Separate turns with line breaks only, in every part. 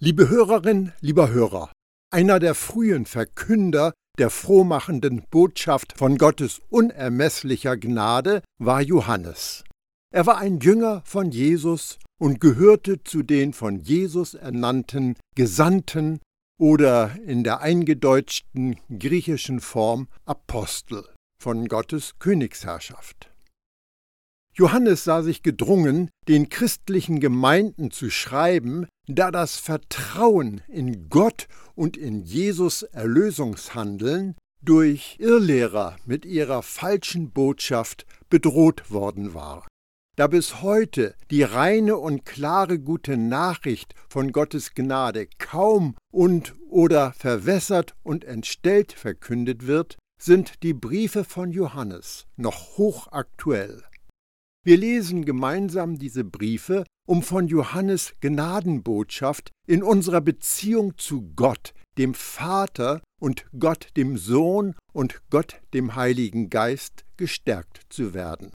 Liebe Hörerin, lieber Hörer, einer der frühen Verkünder der frohmachenden Botschaft von Gottes unermesslicher Gnade war Johannes. Er war ein Jünger von Jesus und gehörte zu den von Jesus ernannten Gesandten oder in der eingedeutschten griechischen Form Apostel von Gottes Königsherrschaft. Johannes sah sich gedrungen, den christlichen Gemeinden zu schreiben, da das Vertrauen in Gott und in Jesus Erlösungshandeln durch Irrlehrer mit ihrer falschen Botschaft bedroht worden war. Da bis heute die reine und klare gute Nachricht von Gottes Gnade kaum und oder verwässert und entstellt verkündet wird, sind die Briefe von Johannes noch hochaktuell. Wir lesen gemeinsam diese Briefe, um von Johannes Gnadenbotschaft in unserer Beziehung zu Gott, dem Vater und Gott dem Sohn und Gott dem Heiligen Geist gestärkt zu werden.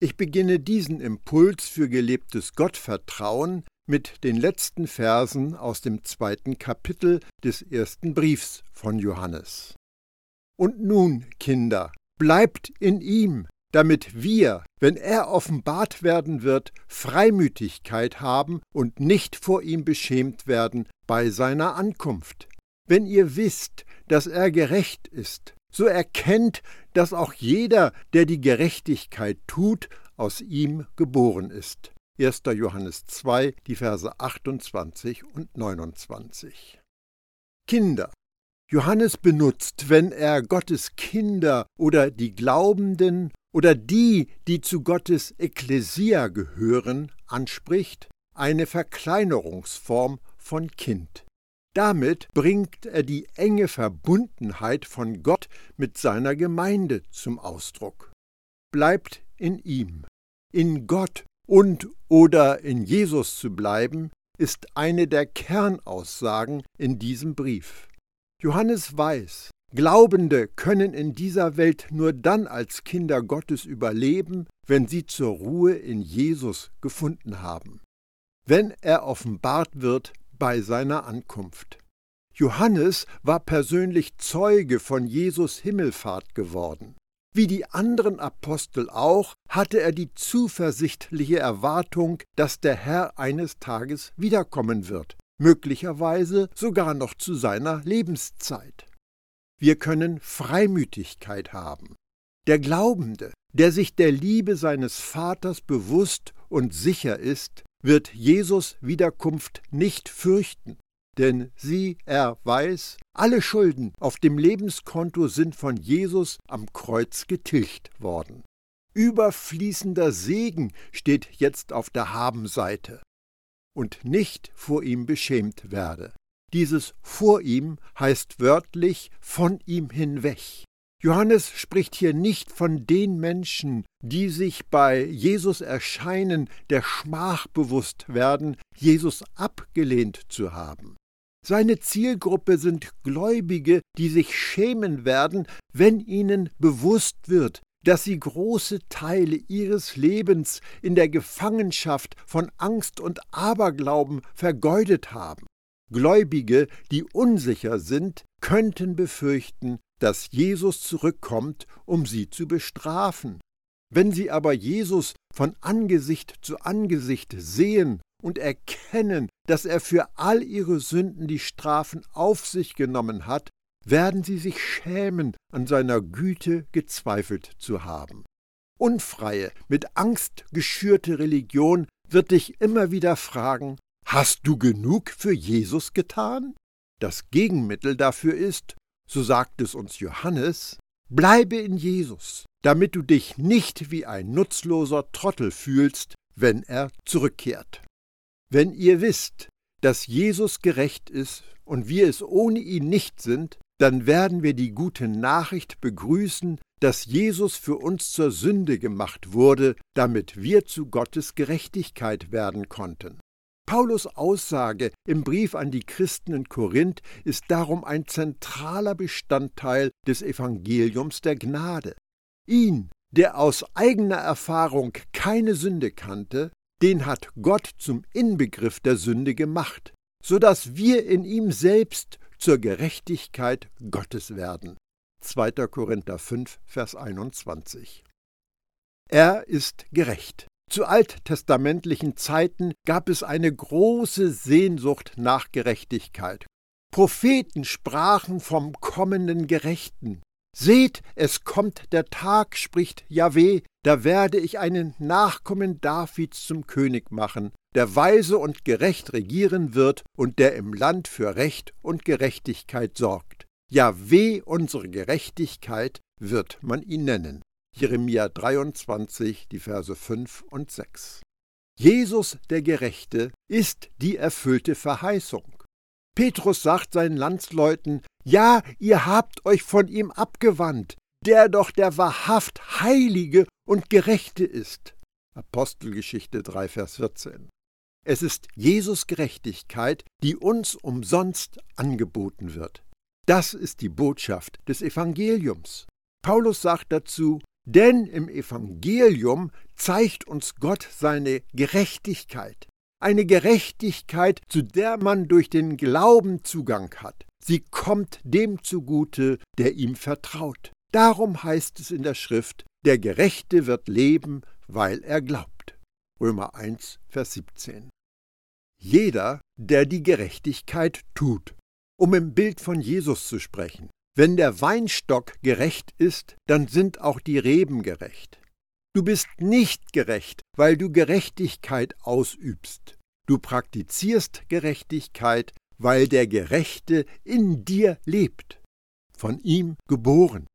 Ich beginne diesen Impuls für gelebtes Gottvertrauen mit den letzten Versen aus dem zweiten Kapitel des ersten Briefs von Johannes. Und nun, Kinder, bleibt in ihm, damit wir, wenn er offenbart werden wird, Freimütigkeit haben und nicht vor ihm beschämt werden bei seiner Ankunft. Wenn ihr wisst, dass er gerecht ist, so erkennt, dass auch jeder, der die Gerechtigkeit tut, aus ihm geboren ist. 1. Johannes 2, die Verse 28 und 29. Kinder, Johannes benutzt, wenn er Gottes Kinder oder die Glaubenden oder die, die zu Gottes Ekklesia gehören, anspricht, eine Verkleinerungsform von Kind. Damit bringt er die enge Verbundenheit von Gott mit seiner Gemeinde zum Ausdruck. Bleibt in ihm. In Gott und oder in Jesus zu bleiben, ist eine der Kernaussagen in diesem Brief. Johannes weiß, Glaubende können in dieser Welt nur dann als Kinder Gottes überleben, wenn sie zur Ruhe in Jesus gefunden haben, wenn er offenbart wird bei seiner Ankunft. Johannes war persönlich Zeuge von Jesus Himmelfahrt geworden. Wie die anderen Apostel auch, hatte er die zuversichtliche Erwartung, dass der Herr eines Tages wiederkommen wird, möglicherweise sogar noch zu seiner Lebenszeit. Wir können Freimütigkeit haben. Der Glaubende, der sich der Liebe seines Vaters bewusst und sicher ist, wird Jesus Wiederkunft nicht fürchten, denn sie, er weiß, alle Schulden auf dem Lebenskonto sind von Jesus am Kreuz getilgt worden. Überfließender Segen steht jetzt auf der Habenseite und nicht vor ihm beschämt werde. Dieses vor ihm heißt wörtlich von ihm hinweg. Johannes spricht hier nicht von den Menschen, die sich bei Jesus Erscheinen der Schmach bewusst werden, Jesus abgelehnt zu haben. Seine Zielgruppe sind Gläubige, die sich schämen werden, wenn ihnen bewusst wird, dass sie große Teile ihres Lebens in der Gefangenschaft von Angst und Aberglauben vergeudet haben. Gläubige, die unsicher sind, könnten befürchten, dass Jesus zurückkommt, um sie zu bestrafen. Wenn sie aber Jesus von Angesicht zu Angesicht sehen und erkennen, dass er für all ihre Sünden die Strafen auf sich genommen hat, werden sie sich schämen, an seiner Güte gezweifelt zu haben. Unfreie, mit Angst geschürte Religion wird dich immer wieder fragen, hast du genug für Jesus getan? Das Gegenmittel dafür ist, so sagt es uns Johannes, bleibe in Jesus, damit du dich nicht wie ein nutzloser Trottel fühlst, wenn er zurückkehrt. Wenn ihr wisst, dass Jesus gerecht ist und wir es ohne ihn nicht sind, dann werden wir die gute Nachricht begrüßen, dass Jesus für uns zur Sünde gemacht wurde, damit wir zu Gottes Gerechtigkeit werden konnten. Paulus Aussage im Brief an die Christen in Korinth ist darum ein zentraler Bestandteil des Evangeliums der Gnade. Ihn, der aus eigener Erfahrung keine Sünde kannte, den hat Gott zum Inbegriff der Sünde gemacht, so dass wir in ihm selbst zur Gerechtigkeit Gottes werden. 2. Korinther 5, Vers 21. Er ist gerecht. Zu alttestamentlichen Zeiten gab es eine große Sehnsucht nach Gerechtigkeit. Propheten sprachen vom kommenden Gerechten. Seht, es kommt der Tag, spricht Jahweh, da werde ich einen Nachkommen Davids zum König machen, der weise und gerecht regieren wird und der im Land für Recht und Gerechtigkeit sorgt. Jahweh, unsere Gerechtigkeit, wird man ihn nennen. Jeremia 23, die Verse 5 und 6. Jesus, der Gerechte, ist die erfüllte Verheißung. Petrus sagt seinen Landsleuten, ja, ihr habt euch von ihm abgewandt, der doch der wahrhaft Heilige und Gerechte ist. Apostelgeschichte 3, Vers 14. Es ist Jesus Gerechtigkeit, die uns umsonst angeboten wird. Das ist die Botschaft des Evangeliums. Paulus sagt dazu, denn im Evangelium zeigt uns Gott seine Gerechtigkeit, eine Gerechtigkeit, zu der man durch den Glauben Zugang hat. Sie kommt dem zugute, der ihm vertraut. Darum heißt es in der Schrift, der Gerechte wird leben, weil er glaubt. Römer 1, Vers 17. Jeder, der die Gerechtigkeit tut. Um im Bild von Jesus zu sprechen. Wenn der Weinstock gerecht ist, dann sind auch die Reben gerecht. Du bist nicht gerecht, weil du Gerechtigkeit ausübst. Du praktizierst Gerechtigkeit, weil der Gerechte in dir lebt, von ihm geboren.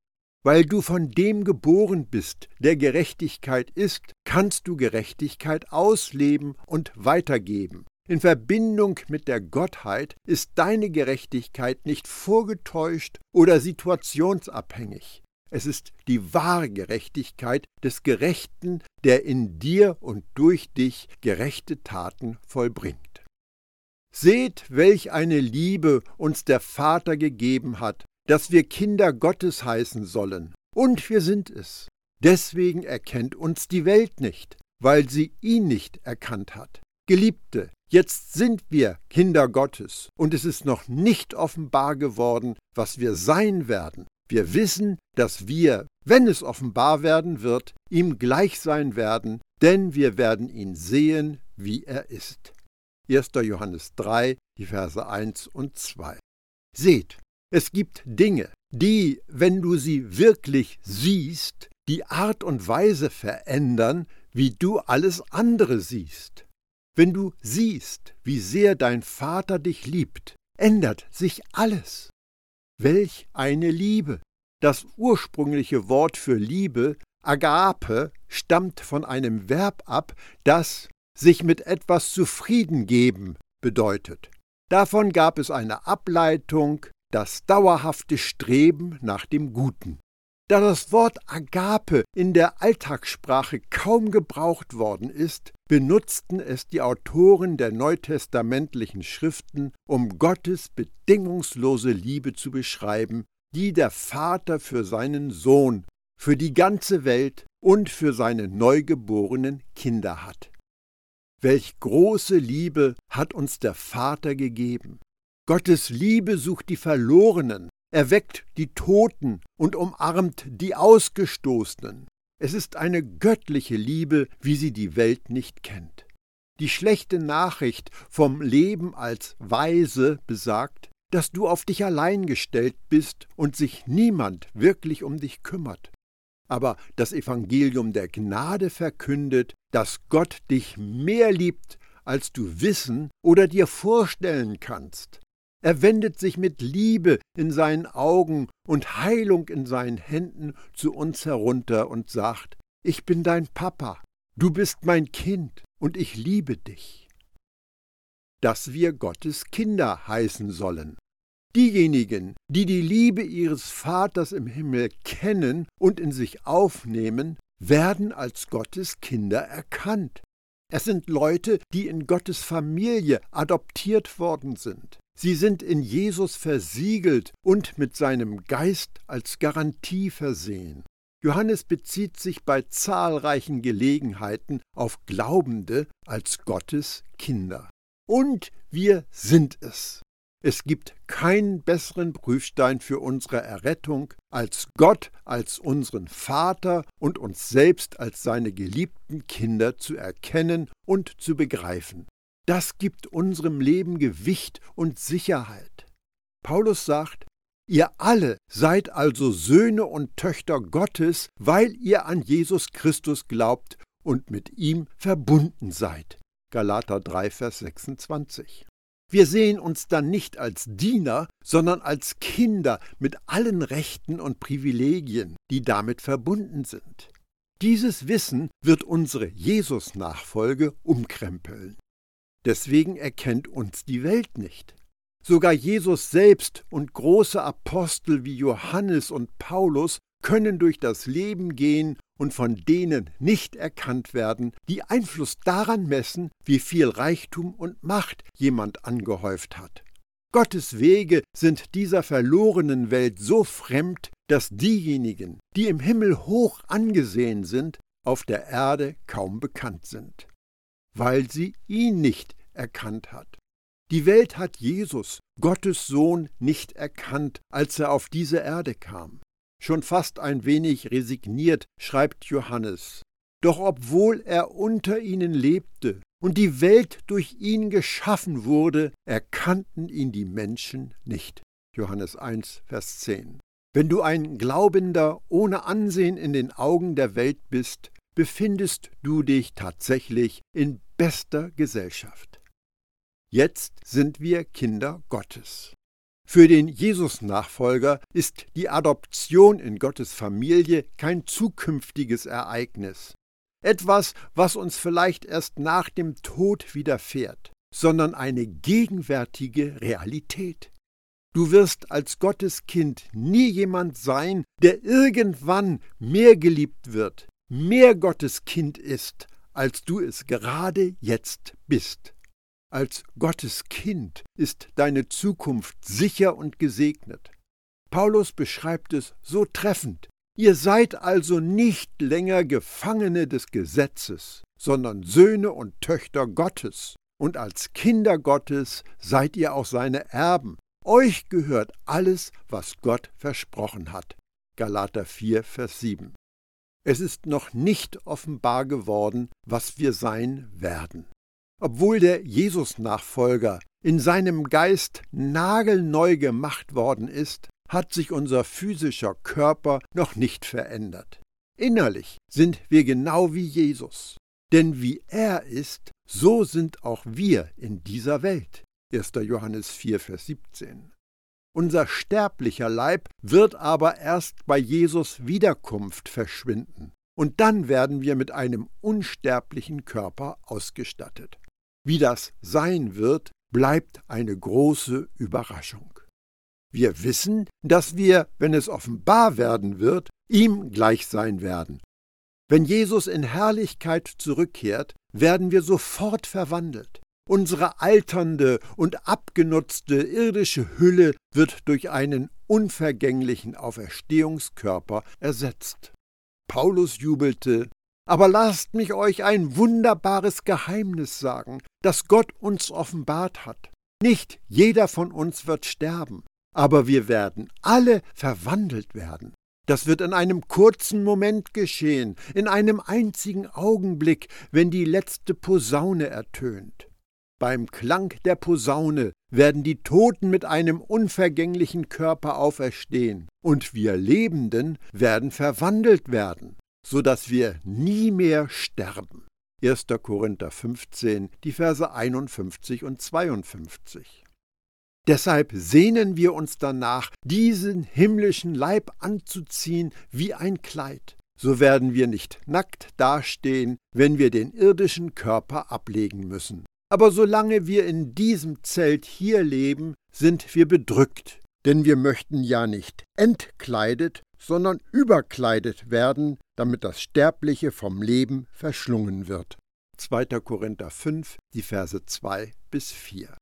Weil du von dem geboren bist, der Gerechtigkeit ist, kannst du Gerechtigkeit ausleben und weitergeben. In Verbindung mit der Gottheit ist deine Gerechtigkeit nicht vorgetäuscht oder situationsabhängig. Es ist die wahre Gerechtigkeit des Gerechten, der in dir und durch dich gerechte Taten vollbringt. Seht, welch eine Liebe uns der Vater gegeben hat, dass wir Kinder Gottes heißen sollen, und wir sind es. Deswegen erkennt uns die Welt nicht, weil sie ihn nicht erkannt hat. Geliebte, Jetzt sind wir Kinder Gottes und es ist noch nicht offenbar geworden, was wir sein werden. Wir wissen, dass wir, wenn es offenbar werden wird, ihm gleich sein werden, denn wir werden ihn sehen, wie er ist. 1. Johannes 3, die Verse 1 und 2. Seht, es gibt Dinge, die, wenn du sie wirklich siehst, die Art und Weise verändern, wie du alles andere siehst. Wenn du siehst, wie sehr dein Vater dich liebt, ändert sich alles. Welch eine Liebe! Das ursprüngliche Wort für Liebe, Agape, stammt von einem Verb ab, das sich mit etwas zufrieden geben bedeutet. Davon gab es eine Ableitung, das dauerhafte Streben nach dem Guten. Da das Wort Agape in der Alltagssprache kaum gebraucht worden ist, benutzten es die Autoren der neutestamentlichen Schriften, um Gottes bedingungslose Liebe zu beschreiben, die der Vater für seinen Sohn, für die ganze Welt und für seine neugeborenen Kinder hat. Welch große Liebe hat uns der Vater gegeben. Gottes Liebe sucht die Verlorenen, erweckt die Toten und umarmt die Ausgestoßenen. Es ist eine göttliche Liebe, wie sie die Welt nicht kennt. Die schlechte Nachricht vom Leben als Weise besagt, dass du auf dich allein gestellt bist und sich niemand wirklich um dich kümmert. Aber das Evangelium der Gnade verkündet, dass Gott dich mehr liebt, als du wissen oder dir vorstellen kannst. Er wendet sich mit Liebe in seinen Augen und Heilung in seinen Händen zu uns herunter und sagt, ich bin dein Papa, du bist mein Kind und ich liebe dich. Dass wir Gottes Kinder heißen sollen. Diejenigen, die die Liebe ihres Vaters im Himmel kennen und in sich aufnehmen, werden als Gottes Kinder erkannt. Es sind Leute, die in Gottes Familie adoptiert worden sind. Sie sind in Jesus versiegelt und mit seinem Geist als Garantie versehen. Johannes bezieht sich bei zahlreichen Gelegenheiten auf Glaubende als Gottes Kinder. Und wir sind es. Es gibt keinen besseren Prüfstein für unsere Errettung, als Gott als unseren Vater und uns selbst als seine geliebten Kinder zu erkennen und zu begreifen. Das gibt unserem Leben Gewicht und Sicherheit. Paulus sagt, Ihr alle seid also Söhne und Töchter Gottes, weil ihr an Jesus Christus glaubt und mit ihm verbunden seid. Galater 3, Vers 26. Wir sehen uns dann nicht als Diener, sondern als Kinder mit allen Rechten und Privilegien, die damit verbunden sind. Dieses Wissen wird unsere Jesus-Nachfolge umkrempeln. Deswegen erkennt uns die Welt nicht. Sogar Jesus selbst und große Apostel wie Johannes und Paulus können durch das Leben gehen und von denen nicht erkannt werden, die Einfluss daran messen, wie viel Reichtum und Macht jemand angehäuft hat. Gottes Wege sind dieser verlorenen Welt so fremd, dass diejenigen, die im Himmel hoch angesehen sind, auf der Erde kaum bekannt sind, weil sie ihn nicht erkannt hat. Die Welt hat Jesus, Gottes Sohn, nicht erkannt, als er auf diese Erde kam. Schon fast ein wenig resigniert schreibt Johannes. Doch obwohl er unter ihnen lebte und die Welt durch ihn geschaffen wurde, erkannten ihn die Menschen nicht. Johannes 1, Vers 10. Wenn du ein Glaubender ohne Ansehen in den Augen der Welt bist, befindest du dich tatsächlich in bester Gesellschaft. Jetzt sind wir Kinder Gottes. Für den Jesus-Nachfolger ist die Adoption in Gottes Familie kein zukünftiges Ereignis, etwas, was uns vielleicht erst nach dem Tod widerfährt, sondern eine gegenwärtige Realität. Du wirst als Gottes Kind nie jemand sein, der irgendwann mehr geliebt wird, mehr Gottes Kind ist, als du es gerade jetzt bist. Als Gottes Kind ist deine Zukunft sicher und gesegnet. Paulus beschreibt es so treffend. Ihr seid also nicht länger Gefangene des Gesetzes, sondern Söhne und Töchter Gottes. Und als Kinder Gottes seid ihr auch seine Erben. Euch gehört alles, was Gott versprochen hat. Galater 4, Vers 7. Es ist noch nicht offenbar geworden, was wir sein werden. Obwohl der Jesus-Nachfolger in seinem Geist nagelneu gemacht worden ist, hat sich unser physischer Körper noch nicht verändert. Innerlich sind wir genau wie Jesus. Denn wie er ist, so sind auch wir in dieser Welt. 1. Johannes 4, Vers 17. Unser sterblicher Leib wird aber erst bei Jesus Wiederkunft verschwinden, und dann werden wir mit einem unsterblichen Körper ausgestattet. Wie das sein wird, bleibt eine große Überraschung. Wir wissen, dass wir, wenn es offenbar werden wird, ihm gleich sein werden. Wenn Jesus in Herrlichkeit zurückkehrt, werden wir sofort verwandelt. Unsere alternde und abgenutzte irdische Hülle wird durch einen unvergänglichen Auferstehungskörper ersetzt. Paulus jubelte, aber lasst mich euch ein wunderbares Geheimnis sagen, das Gott uns offenbart hat. Nicht jeder von uns wird sterben, aber wir werden alle verwandelt werden. Das wird in einem kurzen Moment geschehen, in einem einzigen Augenblick, wenn die letzte Posaune ertönt. Beim Klang der Posaune werden die Toten mit einem unvergänglichen Körper auferstehen, und wir Lebenden werden verwandelt werden so dass wir nie mehr sterben. 1. Korinther 15, die Verse 51 und 52. Deshalb sehnen wir uns danach, diesen himmlischen Leib anzuziehen wie ein Kleid. So werden wir nicht nackt dastehen, wenn wir den irdischen Körper ablegen müssen. Aber solange wir in diesem Zelt hier leben, sind wir bedrückt, denn wir möchten ja nicht entkleidet, sondern überkleidet werden, damit das Sterbliche vom Leben verschlungen wird. 2. Korinther 5, die Verse 2 bis 4.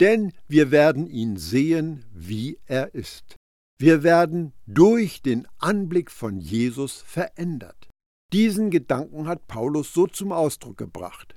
Denn wir werden ihn sehen, wie er ist. Wir werden durch den Anblick von Jesus verändert. Diesen Gedanken hat Paulus so zum Ausdruck gebracht.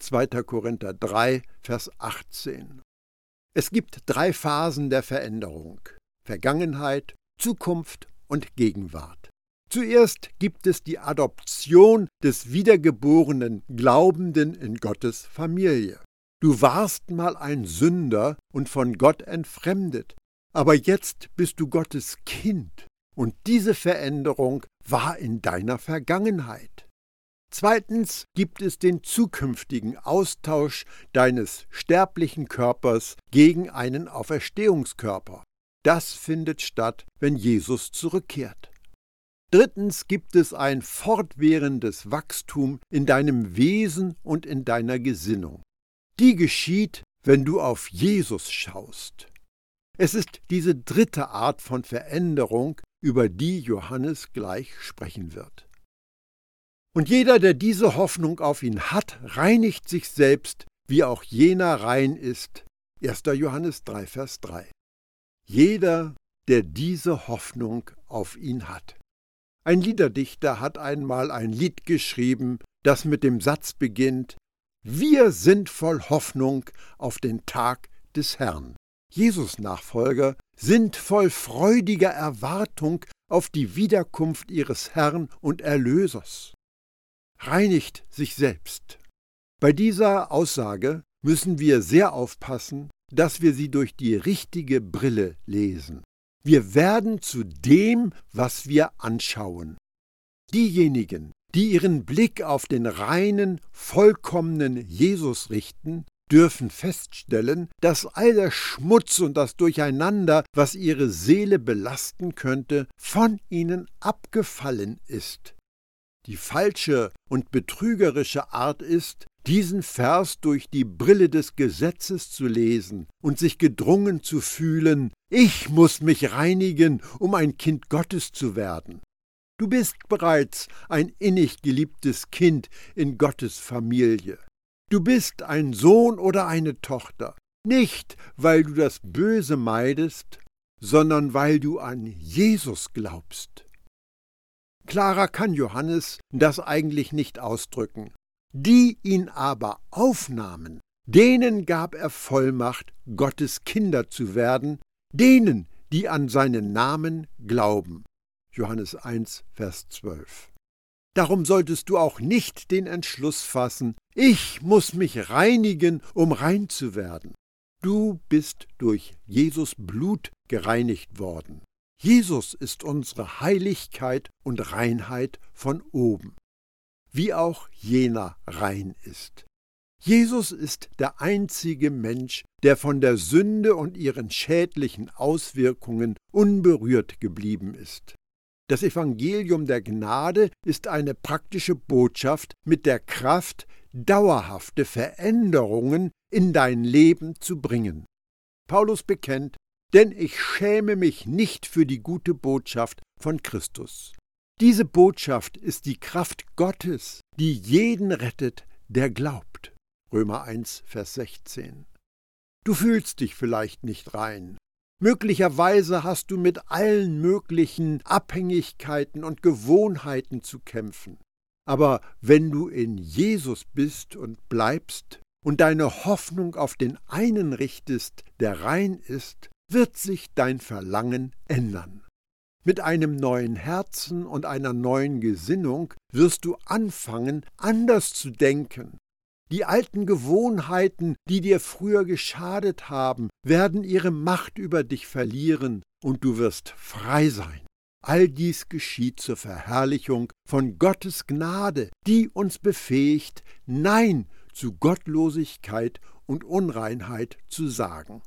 2. Korinther 3, Vers 18. Es gibt drei Phasen der Veränderung Vergangenheit, Zukunft und Gegenwart. Zuerst gibt es die Adoption des wiedergeborenen Glaubenden in Gottes Familie. Du warst mal ein Sünder und von Gott entfremdet, aber jetzt bist du Gottes Kind, und diese Veränderung war in deiner Vergangenheit. Zweitens gibt es den zukünftigen Austausch deines sterblichen Körpers gegen einen Auferstehungskörper. Das findet statt, wenn Jesus zurückkehrt. Drittens gibt es ein fortwährendes Wachstum in deinem Wesen und in deiner Gesinnung. Die geschieht, wenn du auf Jesus schaust. Es ist diese dritte Art von Veränderung, über die Johannes gleich sprechen wird. Und jeder, der diese Hoffnung auf ihn hat, reinigt sich selbst, wie auch jener rein ist. 1. Johannes 3, Vers 3. Jeder, der diese Hoffnung auf ihn hat. Ein Liederdichter hat einmal ein Lied geschrieben, das mit dem Satz beginnt Wir sind voll Hoffnung auf den Tag des Herrn. Jesus Nachfolger sind voll freudiger Erwartung auf die Wiederkunft ihres Herrn und Erlösers reinigt sich selbst. Bei dieser Aussage müssen wir sehr aufpassen, dass wir sie durch die richtige Brille lesen. Wir werden zu dem, was wir anschauen. Diejenigen, die ihren Blick auf den reinen, vollkommenen Jesus richten, dürfen feststellen, dass all der Schmutz und das Durcheinander, was ihre Seele belasten könnte, von ihnen abgefallen ist die falsche und betrügerische Art ist, diesen Vers durch die Brille des Gesetzes zu lesen und sich gedrungen zu fühlen, ich muss mich reinigen, um ein Kind Gottes zu werden. Du bist bereits ein innig geliebtes Kind in Gottes Familie. Du bist ein Sohn oder eine Tochter, nicht weil du das Böse meidest, sondern weil du an Jesus glaubst. Klarer kann Johannes das eigentlich nicht ausdrücken. Die ihn aber aufnahmen, denen gab er Vollmacht, Gottes Kinder zu werden, denen, die an seinen Namen glauben. Johannes 1, Vers 12. Darum solltest du auch nicht den Entschluss fassen, ich muss mich reinigen, um rein zu werden. Du bist durch Jesus Blut gereinigt worden. Jesus ist unsere Heiligkeit und Reinheit von oben, wie auch jener rein ist. Jesus ist der einzige Mensch, der von der Sünde und ihren schädlichen Auswirkungen unberührt geblieben ist. Das Evangelium der Gnade ist eine praktische Botschaft mit der Kraft, dauerhafte Veränderungen in dein Leben zu bringen. Paulus bekennt, denn ich schäme mich nicht für die gute Botschaft von Christus. Diese Botschaft ist die Kraft Gottes, die jeden rettet, der glaubt. Römer 1, Vers 16. Du fühlst dich vielleicht nicht rein. Möglicherweise hast du mit allen möglichen Abhängigkeiten und Gewohnheiten zu kämpfen. Aber wenn du in Jesus bist und bleibst und deine Hoffnung auf den einen richtest, der rein ist, wird sich dein Verlangen ändern. Mit einem neuen Herzen und einer neuen Gesinnung wirst du anfangen, anders zu denken. Die alten Gewohnheiten, die dir früher geschadet haben, werden ihre Macht über dich verlieren und du wirst frei sein. All dies geschieht zur Verherrlichung von Gottes Gnade, die uns befähigt, Nein zu Gottlosigkeit und Unreinheit zu sagen.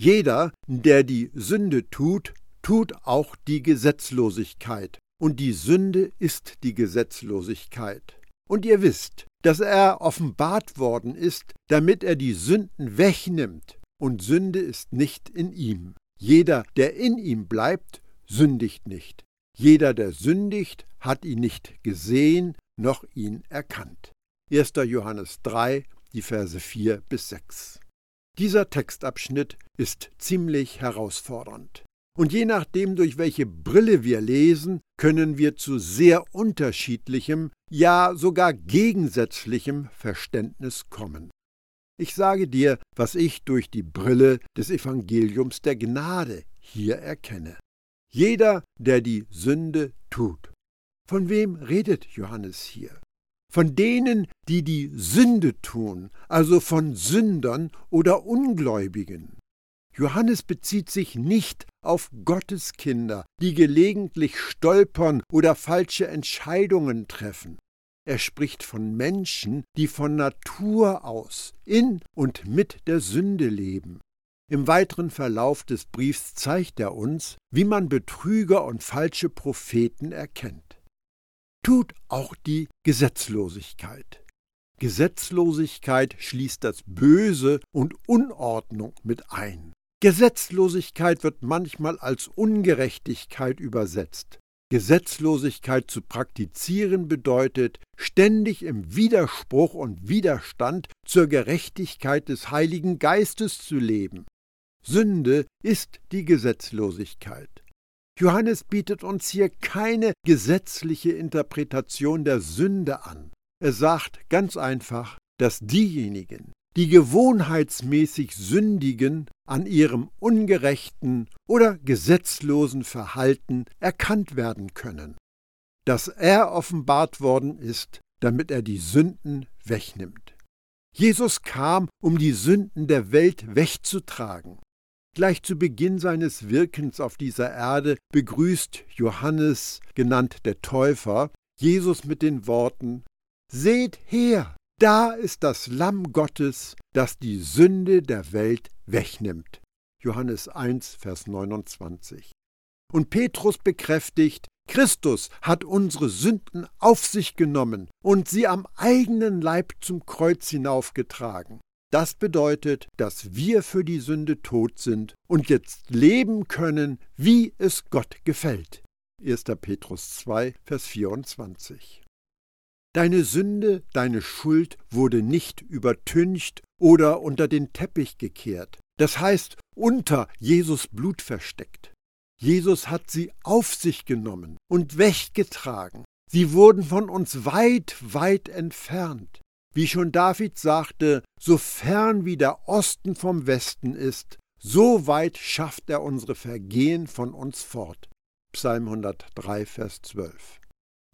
Jeder, der die Sünde tut, tut auch die Gesetzlosigkeit, und die Sünde ist die Gesetzlosigkeit. Und ihr wisst, dass er offenbart worden ist, damit er die Sünden wegnimmt, und Sünde ist nicht in ihm. Jeder, der in ihm bleibt, sündigt nicht. Jeder, der sündigt, hat ihn nicht gesehen noch ihn erkannt. 1. Johannes 3, die Verse 4 bis 6. Dieser Textabschnitt ist ziemlich herausfordernd. Und je nachdem, durch welche Brille wir lesen, können wir zu sehr unterschiedlichem, ja sogar gegensätzlichem Verständnis kommen. Ich sage dir, was ich durch die Brille des Evangeliums der Gnade hier erkenne. Jeder, der die Sünde tut. Von wem redet Johannes hier? Von denen, die die Sünde tun, also von Sündern oder Ungläubigen. Johannes bezieht sich nicht auf Gottes Kinder, die gelegentlich stolpern oder falsche Entscheidungen treffen. Er spricht von Menschen, die von Natur aus in und mit der Sünde leben. Im weiteren Verlauf des Briefs zeigt er uns, wie man Betrüger und falsche Propheten erkennt. Tut auch die Gesetzlosigkeit. Gesetzlosigkeit schließt das Böse und Unordnung mit ein. Gesetzlosigkeit wird manchmal als Ungerechtigkeit übersetzt. Gesetzlosigkeit zu praktizieren bedeutet, ständig im Widerspruch und Widerstand zur Gerechtigkeit des Heiligen Geistes zu leben. Sünde ist die Gesetzlosigkeit. Johannes bietet uns hier keine gesetzliche Interpretation der Sünde an. Er sagt ganz einfach, dass diejenigen, die gewohnheitsmäßig sündigen, an ihrem ungerechten oder gesetzlosen Verhalten erkannt werden können, dass er offenbart worden ist, damit er die Sünden wegnimmt. Jesus kam, um die Sünden der Welt wegzutragen. Gleich zu Beginn seines Wirkens auf dieser Erde begrüßt Johannes, genannt der Täufer, Jesus mit den Worten Seht her, da ist das Lamm Gottes, das die Sünde der Welt wegnimmt. Johannes 1, Vers 29. Und Petrus bekräftigt, Christus hat unsere Sünden auf sich genommen und sie am eigenen Leib zum Kreuz hinaufgetragen. Das bedeutet, dass wir für die Sünde tot sind und jetzt leben können, wie es Gott gefällt. 1. Petrus 2, Vers 24. Deine Sünde, deine Schuld wurde nicht übertüncht oder unter den Teppich gekehrt, das heißt unter Jesus Blut versteckt. Jesus hat sie auf sich genommen und weggetragen. Sie wurden von uns weit, weit entfernt. Wie schon David sagte, so fern wie der Osten vom Westen ist, so weit schafft er unsere Vergehen von uns fort. Psalm 103, Vers 12.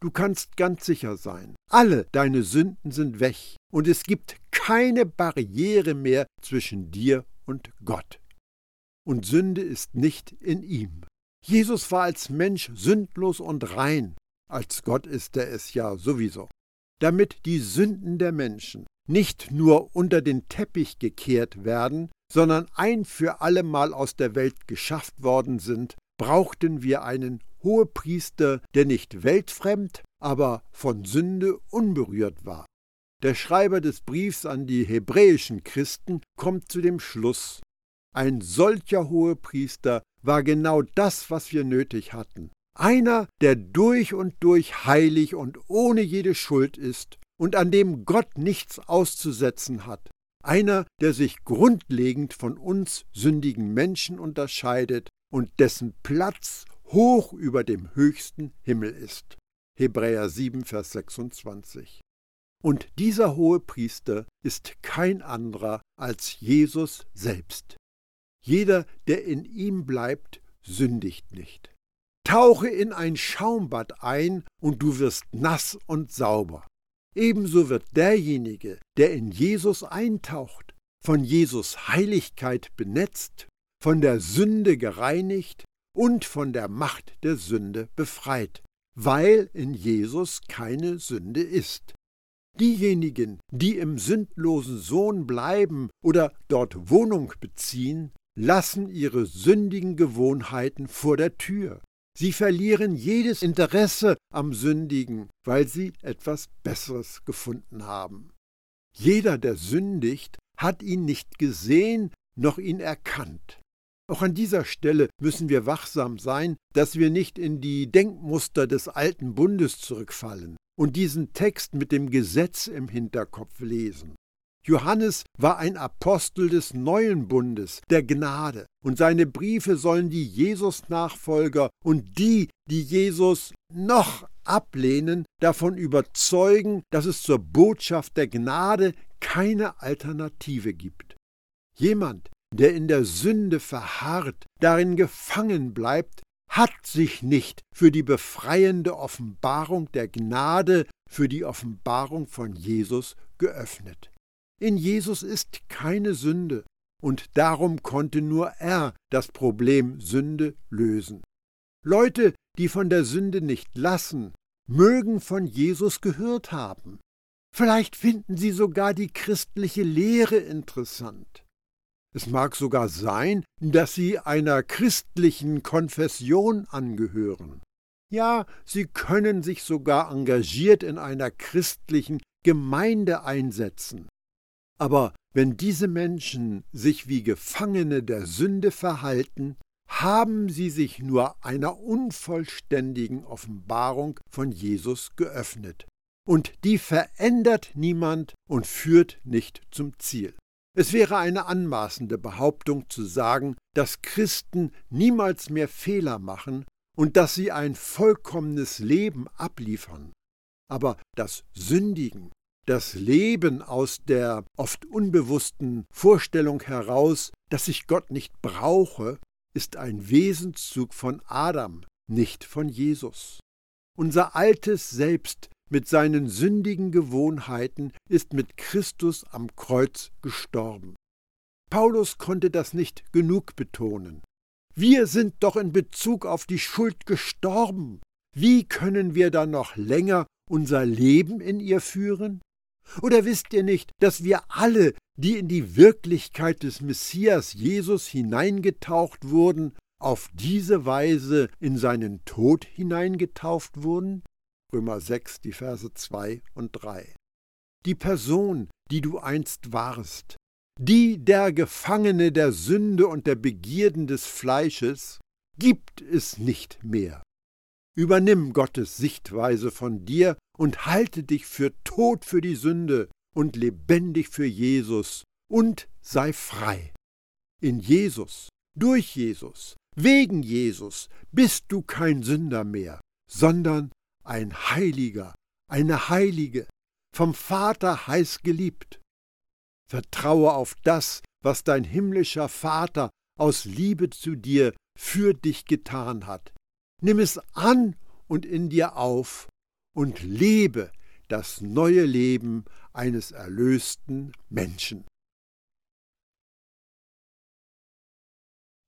Du kannst ganz sicher sein, alle deine Sünden sind weg und es gibt keine Barriere mehr zwischen dir und Gott. Und Sünde ist nicht in ihm. Jesus war als Mensch sündlos und rein, als Gott ist er es ja sowieso. Damit die Sünden der Menschen nicht nur unter den Teppich gekehrt werden, sondern ein für allemal aus der Welt geschafft worden sind, brauchten wir einen Hohepriester, der nicht weltfremd, aber von Sünde unberührt war. Der Schreiber des Briefs an die hebräischen Christen kommt zu dem Schluss, ein solcher Hohepriester war genau das, was wir nötig hatten. Einer, der durch und durch heilig und ohne jede Schuld ist und an dem Gott nichts auszusetzen hat. Einer, der sich grundlegend von uns sündigen Menschen unterscheidet und dessen Platz hoch über dem höchsten Himmel ist. Hebräer 7, Vers 26. Und dieser hohe Priester ist kein anderer als Jesus selbst. Jeder, der in ihm bleibt, sündigt nicht. Tauche in ein Schaumbad ein und du wirst nass und sauber. Ebenso wird derjenige, der in Jesus eintaucht, von Jesus Heiligkeit benetzt, von der Sünde gereinigt und von der Macht der Sünde befreit, weil in Jesus keine Sünde ist. Diejenigen, die im sündlosen Sohn bleiben oder dort Wohnung beziehen, lassen ihre sündigen Gewohnheiten vor der Tür. Sie verlieren jedes Interesse am Sündigen, weil sie etwas Besseres gefunden haben. Jeder, der sündigt, hat ihn nicht gesehen noch ihn erkannt. Auch an dieser Stelle müssen wir wachsam sein, dass wir nicht in die Denkmuster des alten Bundes zurückfallen und diesen Text mit dem Gesetz im Hinterkopf lesen. Johannes war ein Apostel des neuen Bundes, der Gnade, und seine Briefe sollen die Jesus-Nachfolger und die, die Jesus noch ablehnen, davon überzeugen, dass es zur Botschaft der Gnade keine Alternative gibt. Jemand, der in der Sünde verharrt, darin gefangen bleibt, hat sich nicht für die befreiende Offenbarung der Gnade, für die Offenbarung von Jesus geöffnet. In Jesus ist keine Sünde, und darum konnte nur er das Problem Sünde lösen. Leute, die von der Sünde nicht lassen, mögen von Jesus gehört haben. Vielleicht finden sie sogar die christliche Lehre interessant. Es mag sogar sein, dass sie einer christlichen Konfession angehören. Ja, sie können sich sogar engagiert in einer christlichen Gemeinde einsetzen. Aber wenn diese Menschen sich wie Gefangene der Sünde verhalten, haben sie sich nur einer unvollständigen Offenbarung von Jesus geöffnet. Und die verändert niemand und führt nicht zum Ziel. Es wäre eine anmaßende Behauptung zu sagen, dass Christen niemals mehr Fehler machen und dass sie ein vollkommenes Leben abliefern. Aber das Sündigen, das Leben aus der oft unbewussten Vorstellung heraus, dass ich Gott nicht brauche, ist ein Wesenszug von Adam, nicht von Jesus. Unser altes Selbst mit seinen sündigen Gewohnheiten ist mit Christus am Kreuz gestorben. Paulus konnte das nicht genug betonen. Wir sind doch in Bezug auf die Schuld gestorben. Wie können wir dann noch länger unser Leben in ihr führen? Oder wisst ihr nicht, dass wir alle, die in die Wirklichkeit des Messias Jesus hineingetaucht wurden, auf diese Weise in seinen Tod hineingetauft wurden? Römer 6, die Verse 2 und 3. Die Person, die du einst warst, die der Gefangene der Sünde und der Begierden des Fleisches, gibt es nicht mehr. Übernimm Gottes Sichtweise von dir und halte dich für tot für die Sünde und lebendig für Jesus und sei frei. In Jesus, durch Jesus, wegen Jesus bist du kein Sünder mehr, sondern ein Heiliger, eine Heilige, vom Vater heiß geliebt. Vertraue auf das, was dein himmlischer Vater aus Liebe zu dir für dich getan hat. Nimm es an und in dir auf und lebe das neue Leben eines erlösten Menschen.